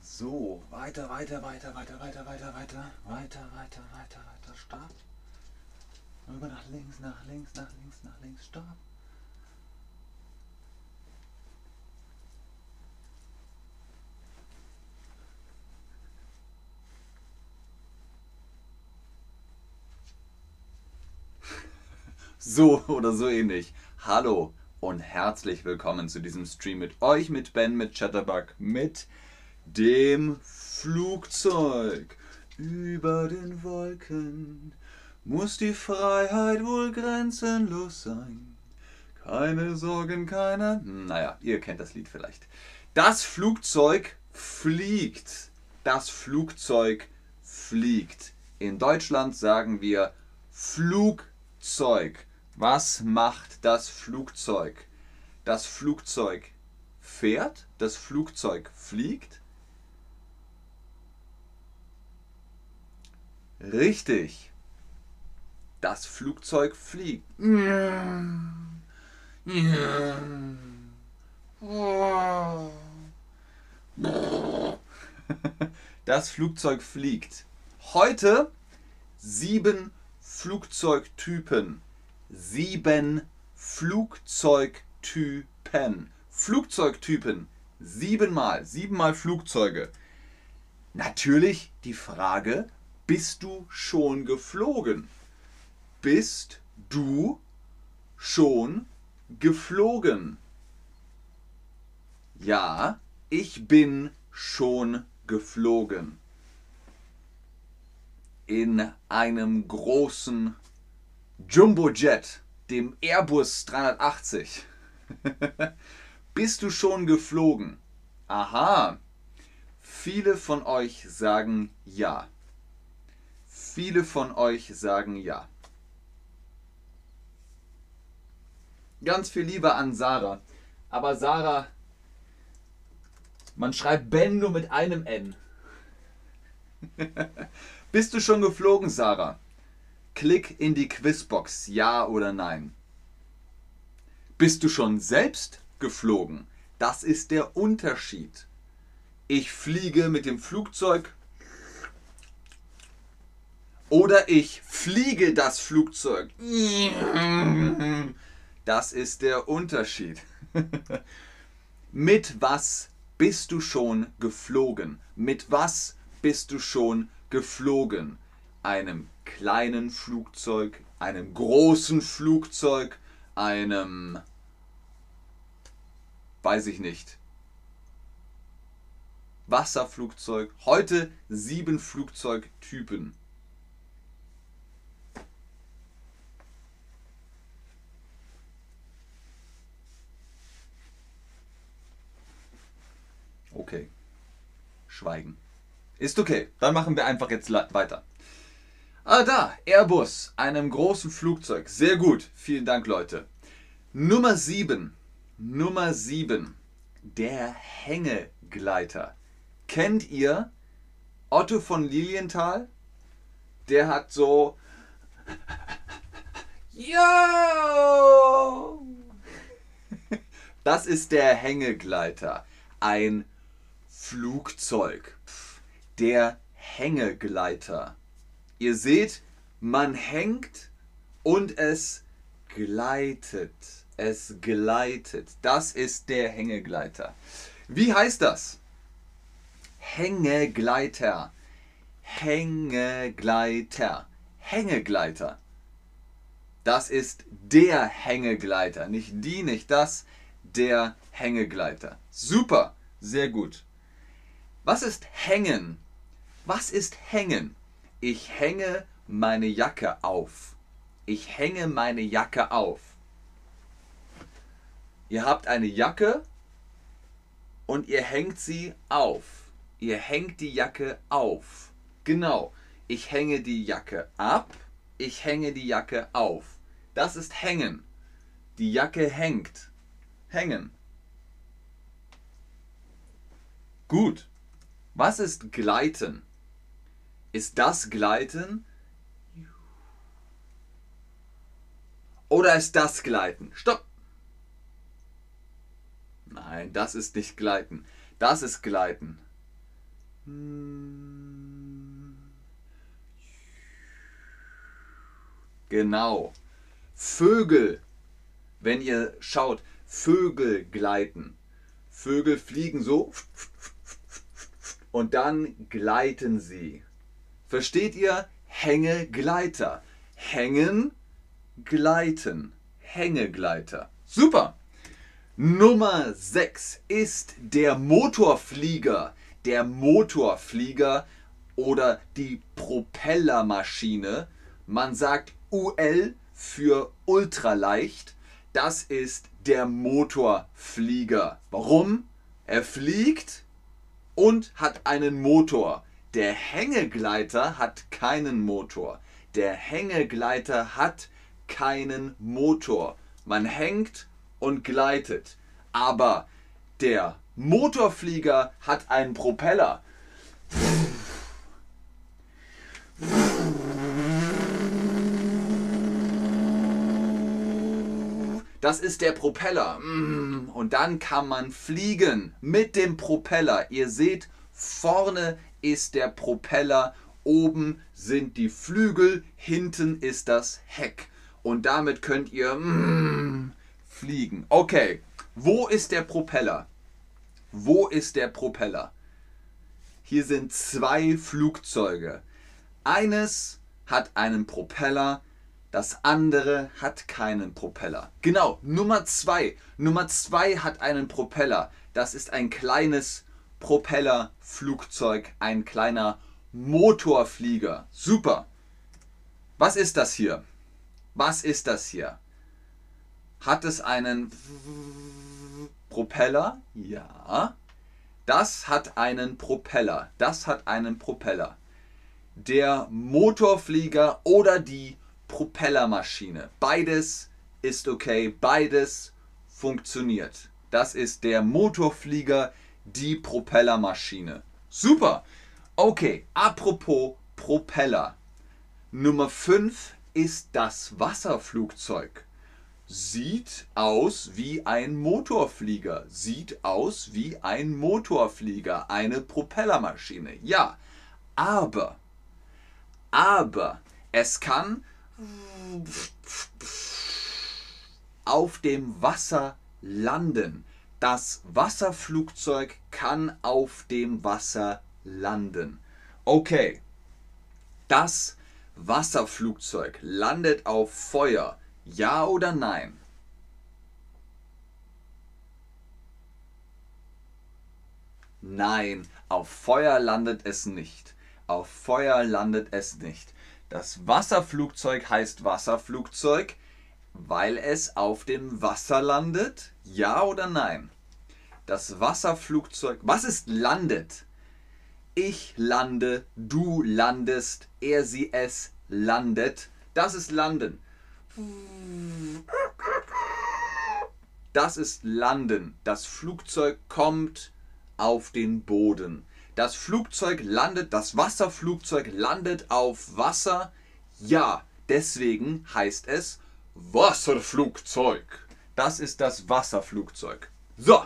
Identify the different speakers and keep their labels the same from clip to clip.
Speaker 1: So, weiter, weiter, weiter, weiter, weiter, weiter, weiter, weiter, weiter, weiter, weiter, Start. Rüber nach links, nach links, nach links, nach links, Stopp. So oder so ähnlich. Hallo und herzlich willkommen zu diesem Stream mit euch, mit Ben, mit Chatterbug, mit dem Flugzeug. Über den Wolken muss die Freiheit wohl grenzenlos sein. Keine Sorgen, keiner. Naja, ihr kennt das Lied vielleicht. Das Flugzeug fliegt. Das Flugzeug fliegt. In Deutschland sagen wir Flugzeug. Was macht das Flugzeug? Das Flugzeug fährt, das Flugzeug fliegt. Richtig. Das Flugzeug fliegt. Das Flugzeug fliegt. Heute sieben Flugzeugtypen sieben Flugzeugtypen. Flugzeugtypen. Siebenmal. Siebenmal Flugzeuge. Natürlich die Frage, bist du schon geflogen? Bist du schon geflogen? Ja, ich bin schon geflogen. In einem großen Jumbo Jet, dem Airbus 380. Bist du schon geflogen? Aha. Viele von euch sagen ja. Viele von euch sagen ja. Ganz viel Liebe an Sarah. Aber Sarah, man schreibt Ben nur mit einem N. Bist du schon geflogen, Sarah? Klick in die Quizbox, ja oder nein. Bist du schon selbst geflogen? Das ist der Unterschied. Ich fliege mit dem Flugzeug oder ich fliege das Flugzeug. Das ist der Unterschied. Mit was bist du schon geflogen? Mit was bist du schon geflogen? Einem kleinen Flugzeug, einem großen Flugzeug, einem, weiß ich nicht, Wasserflugzeug. Heute sieben Flugzeugtypen. Okay. Schweigen. Ist okay. Dann machen wir einfach jetzt weiter. Ah, da, Airbus, einem großen Flugzeug. Sehr gut. Vielen Dank, Leute. Nummer 7. Nummer 7. Der Hängegleiter. Kennt ihr Otto von Lilienthal? Der hat so. Yo! Das ist der Hängegleiter. Ein Flugzeug. Der Hängegleiter. Ihr seht, man hängt und es gleitet. Es gleitet. Das ist der Hängegleiter. Wie heißt das? Hängegleiter. Hängegleiter. Hängegleiter. Das ist der Hängegleiter. Nicht die, nicht das. Der Hängegleiter. Super. Sehr gut. Was ist hängen? Was ist hängen? Ich hänge meine Jacke auf. Ich hänge meine Jacke auf. Ihr habt eine Jacke und ihr hängt sie auf. Ihr hängt die Jacke auf. Genau. Ich hänge die Jacke ab. Ich hänge die Jacke auf. Das ist hängen. Die Jacke hängt. Hängen. Gut. Was ist gleiten? Ist das Gleiten? Oder ist das Gleiten? Stopp! Nein, das ist nicht Gleiten. Das ist Gleiten. Genau. Vögel. Wenn ihr schaut, Vögel gleiten. Vögel fliegen so und dann gleiten sie. Versteht ihr? Hängegleiter. Hängen, gleiten. Hängegleiter. Super. Nummer 6 ist der Motorflieger. Der Motorflieger oder die Propellermaschine. Man sagt UL für ultraleicht. Das ist der Motorflieger. Warum? Er fliegt und hat einen Motor. Der Hängegleiter hat keinen Motor. Der Hängegleiter hat keinen Motor. Man hängt und gleitet. Aber der Motorflieger hat einen Propeller. Das ist der Propeller. Mm. Und dann kann man fliegen mit dem Propeller. Ihr seht, vorne ist der Propeller, oben sind die Flügel, hinten ist das Heck. Und damit könnt ihr mm, fliegen. Okay, wo ist der Propeller? Wo ist der Propeller? Hier sind zwei Flugzeuge. Eines hat einen Propeller, das andere hat keinen Propeller. Genau, Nummer zwei. Nummer zwei hat einen Propeller. Das ist ein kleines Propellerflugzeug, ein kleiner Motorflieger. Super. Was ist das hier? Was ist das hier? Hat es einen Propeller? Ja. Das hat einen Propeller. Das hat einen Propeller. Der Motorflieger oder die Propellermaschine. Beides ist okay, beides funktioniert. Das ist der Motorflieger, die Propellermaschine. Super! Okay, apropos Propeller. Nummer 5 ist das Wasserflugzeug. Sieht aus wie ein Motorflieger. Sieht aus wie ein Motorflieger. Eine Propellermaschine. Ja, aber, aber es kann auf dem Wasser landen. Das Wasserflugzeug kann auf dem Wasser landen. Okay, das Wasserflugzeug landet auf Feuer. Ja oder nein? Nein, auf Feuer landet es nicht. Auf Feuer landet es nicht. Das Wasserflugzeug heißt Wasserflugzeug, weil es auf dem Wasser landet? Ja oder nein? Das Wasserflugzeug, was ist landet? Ich lande, du landest, er, sie, es landet. Das ist landen. Das ist landen. Das Flugzeug kommt auf den Boden. Das Flugzeug landet, das Wasserflugzeug landet auf Wasser. Ja, deswegen heißt es Wasserflugzeug. Das ist das Wasserflugzeug. So,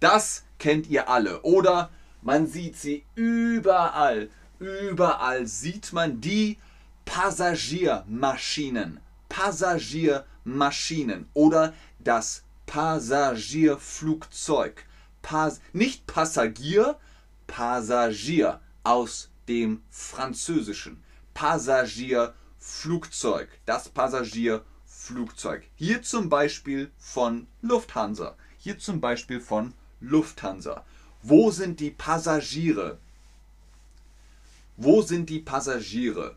Speaker 1: das kennt ihr alle. Oder man sieht sie überall. Überall sieht man die Passagiermaschinen. Passagiermaschinen oder das Passagierflugzeug. Pas nicht Passagier, Passagier aus dem Französischen. Passagierflugzeug. Das Passagierflugzeug. Hier zum Beispiel von Lufthansa. Hier zum Beispiel von Lufthansa. Wo sind die Passagiere? Wo sind die Passagiere?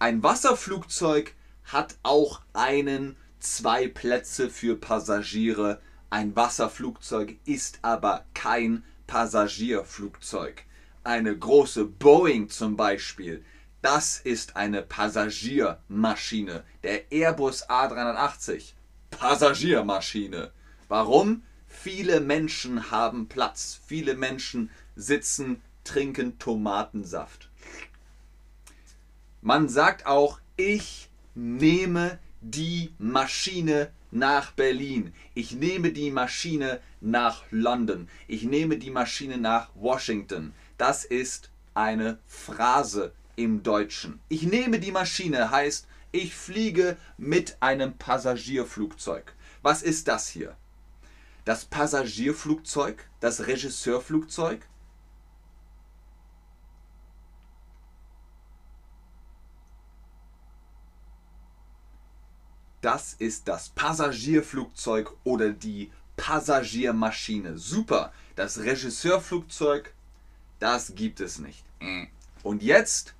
Speaker 1: Ein Wasserflugzeug hat auch einen, zwei Plätze für Passagiere. Ein Wasserflugzeug ist aber kein Passagierflugzeug. Eine große Boeing zum Beispiel, das ist eine Passagiermaschine. Der Airbus A380, Passagiermaschine. Warum? Viele Menschen haben Platz. Viele Menschen sitzen, trinken Tomatensaft. Man sagt auch, ich nehme die Maschine nach Berlin. Ich nehme die Maschine nach London. Ich nehme die Maschine nach Washington. Das ist eine Phrase im Deutschen. Ich nehme die Maschine heißt, ich fliege mit einem Passagierflugzeug. Was ist das hier? Das Passagierflugzeug? Das Regisseurflugzeug? Das ist das Passagierflugzeug oder die Passagiermaschine. Super. Das Regisseurflugzeug, das gibt es nicht. Äh. Und jetzt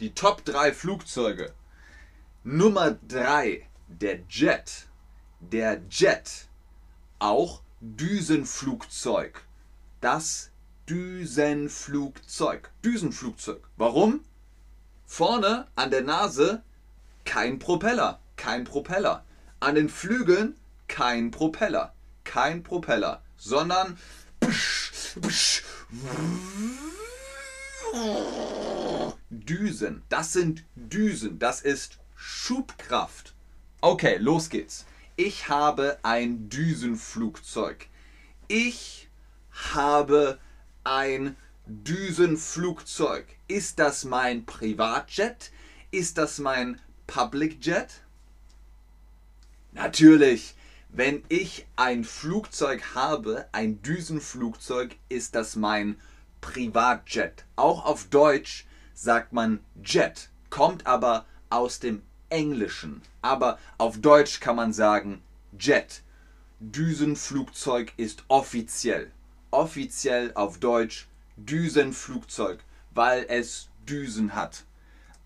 Speaker 1: die Top 3 Flugzeuge. Nummer 3, der Jet. Der Jet. Auch Düsenflugzeug. Das Düsenflugzeug. Düsenflugzeug. Warum? Vorne an der Nase kein Propeller kein Propeller. An den Flügeln kein Propeller. Kein Propeller, sondern Düsen. Das sind Düsen. Das ist Schubkraft. Okay, los geht's. Ich habe ein Düsenflugzeug. Ich habe ein Düsenflugzeug. Ist das mein Privatjet? Ist das mein Public Jet? Natürlich, wenn ich ein Flugzeug habe, ein Düsenflugzeug, ist das mein Privatjet. Auch auf Deutsch sagt man Jet, kommt aber aus dem Englischen. Aber auf Deutsch kann man sagen Jet. Düsenflugzeug ist offiziell. Offiziell auf Deutsch Düsenflugzeug, weil es Düsen hat.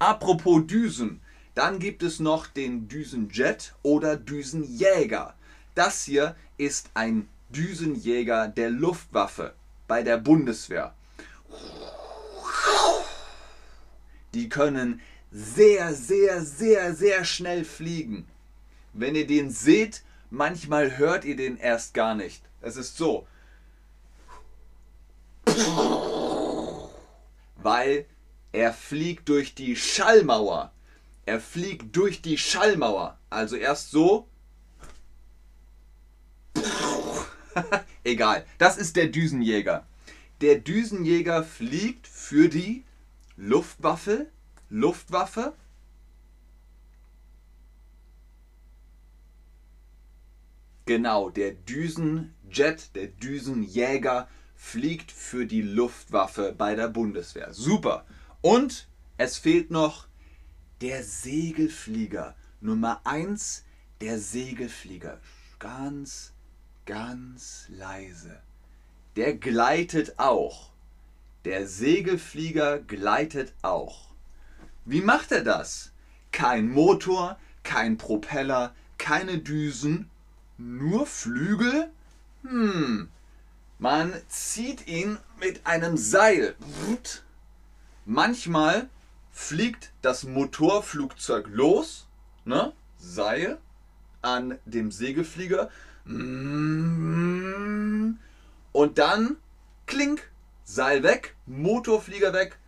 Speaker 1: Apropos Düsen, dann gibt es noch den Düsenjet oder Düsenjäger. Das hier ist ein Düsenjäger der Luftwaffe bei der Bundeswehr. Die können sehr, sehr, sehr, sehr schnell fliegen. Wenn ihr den seht, manchmal hört ihr den erst gar nicht. Es ist so. Weil er fliegt durch die Schallmauer. Er fliegt durch die Schallmauer. Also erst so. Egal. Das ist der Düsenjäger. Der Düsenjäger fliegt für die Luftwaffe. Luftwaffe. Genau, der Düsenjet, der Düsenjäger fliegt für die Luftwaffe bei der Bundeswehr. Super. Und es fehlt noch der Segelflieger. Nummer 1, der Segelflieger. Ganz, ganz leise. Der gleitet auch. Der Segelflieger gleitet auch. Wie macht er das? Kein Motor, kein Propeller, keine Düsen, nur Flügel? Hm, man zieht ihn mit einem Seil. Manchmal fliegt das Motorflugzeug los, ne? Seil an dem Segelflieger und dann klink, Seil weg, Motorflieger weg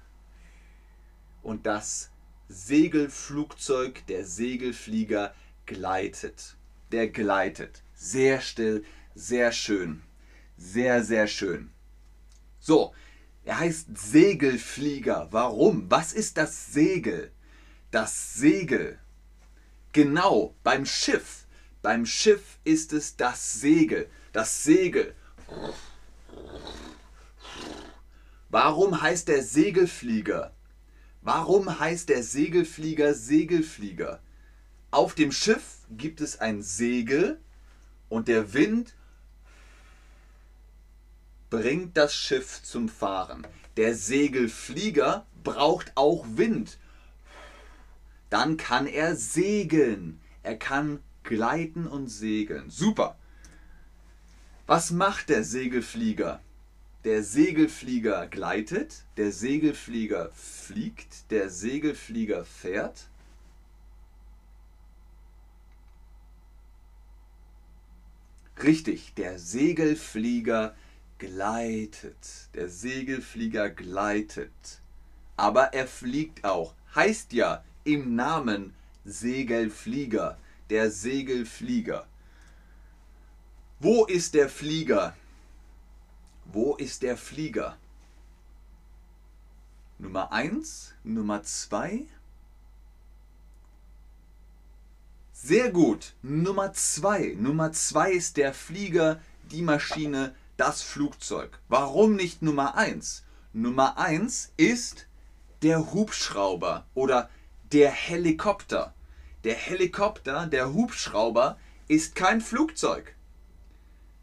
Speaker 1: und das Segelflugzeug, der Segelflieger gleitet. Der gleitet. Sehr still, sehr schön. Sehr, sehr schön. So, er heißt Segelflieger. Warum? Was ist das Segel? Das Segel. Genau, beim Schiff. Beim Schiff ist es das Segel. Das Segel. Warum heißt der Segelflieger? Warum heißt der Segelflieger Segelflieger? Auf dem Schiff gibt es ein Segel und der Wind bringt das Schiff zum Fahren. Der Segelflieger braucht auch Wind. Dann kann er segeln. Er kann gleiten und segeln. Super. Was macht der Segelflieger? Der Segelflieger gleitet, der Segelflieger fliegt, der Segelflieger fährt. Richtig, der Segelflieger gleitet. Der Segelflieger gleitet. Aber er fliegt auch. Heißt ja im Namen Segelflieger. Der Segelflieger. Wo ist der Flieger? Wo ist der Flieger? Nummer 1, Nummer 2. Sehr gut. Nummer 2. Nummer 2 ist der Flieger, die Maschine, das Flugzeug. Warum nicht Nummer 1? Nummer 1 ist der Hubschrauber oder der Helikopter. Der Helikopter, der Hubschrauber ist kein Flugzeug.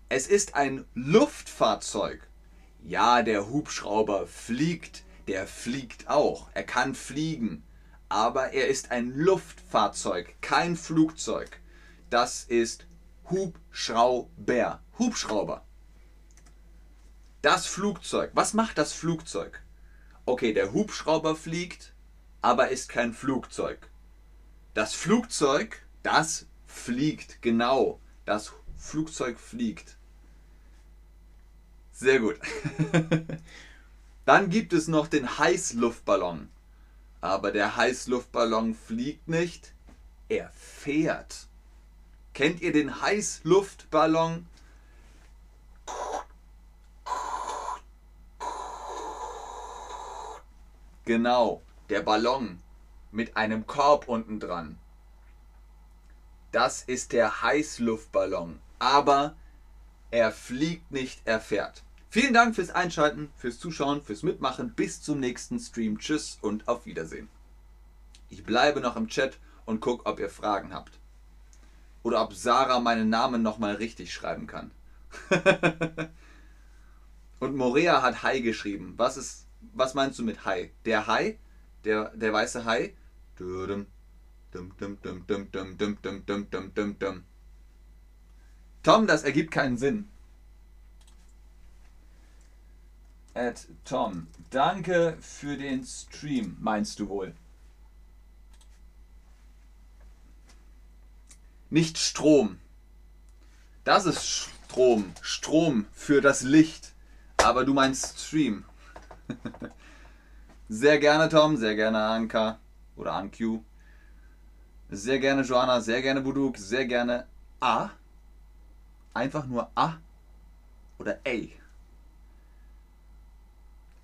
Speaker 1: Es ist ein Luftfahrzeug. Ja, der Hubschrauber fliegt, der fliegt auch. Er kann fliegen. Aber er ist ein Luftfahrzeug, kein Flugzeug. Das ist Hubschrauber. Hubschrauber. Das Flugzeug. Was macht das Flugzeug? Okay, der Hubschrauber fliegt, aber ist kein Flugzeug. Das Flugzeug, das fliegt, genau. Das Flugzeug fliegt. Sehr gut. Dann gibt es noch den Heißluftballon. Aber der Heißluftballon fliegt nicht, er fährt. Kennt ihr den Heißluftballon? Genau, der Ballon mit einem Korb unten dran. Das ist der Heißluftballon. Aber er fliegt nicht, er fährt. Vielen Dank fürs Einschalten, fürs Zuschauen, fürs Mitmachen. Bis zum nächsten Stream. Tschüss und auf Wiedersehen. Ich bleibe noch im Chat und gucke, ob ihr Fragen habt. Oder ob Sarah meinen Namen nochmal richtig schreiben kann. und Morea hat Hai geschrieben. Was, ist, was meinst du mit Hai? Der Hai? Der, der weiße Hai? Tom, das ergibt keinen Sinn at Tom. Danke für den Stream, meinst du wohl? Nicht Strom. Das ist Strom. Strom für das Licht. Aber du meinst Stream. sehr gerne Tom, sehr gerne Anka oder Anq. Sehr gerne Joanna, sehr gerne Buduk, sehr gerne A. Einfach nur A oder A.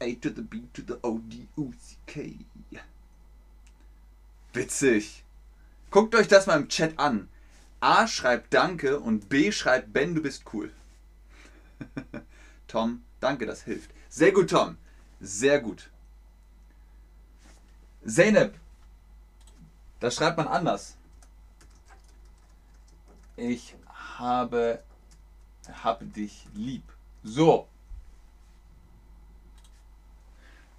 Speaker 1: A to the B to the O D U C K. Witzig. Guckt euch das mal im Chat an. A schreibt Danke und B schreibt Ben, du bist cool. Tom, danke, das hilft. Sehr gut, Tom. Sehr gut. Zeynep, das schreibt man anders. Ich habe, habe dich lieb. So,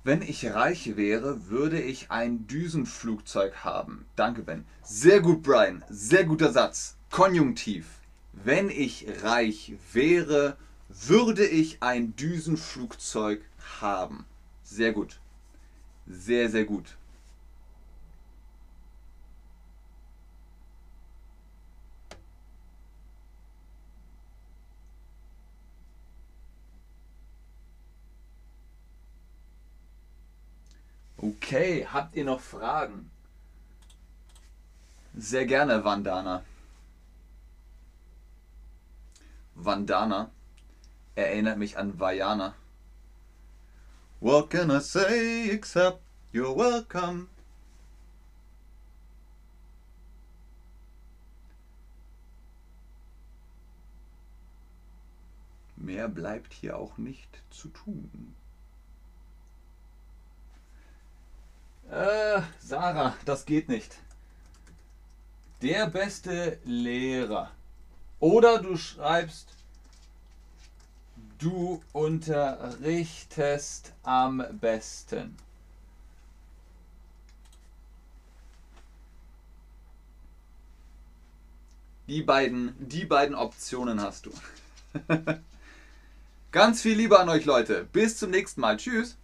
Speaker 1: Wenn ich reich wäre, würde ich ein Düsenflugzeug haben. Danke, Ben. Sehr gut, Brian. Sehr guter Satz. Konjunktiv. Wenn ich reich wäre, würde ich ein Düsenflugzeug haben. Sehr gut. Sehr, sehr gut. Okay, habt ihr noch Fragen? Sehr gerne, Vandana. Vandana erinnert mich an Vajana. What can I say except you're welcome? Mehr bleibt hier auch nicht zu tun. Äh, Sarah, das geht nicht. Der beste Lehrer. Oder du schreibst, du unterrichtest am besten. Die beiden, die beiden Optionen hast du. Ganz viel Liebe an euch Leute. Bis zum nächsten Mal. Tschüss.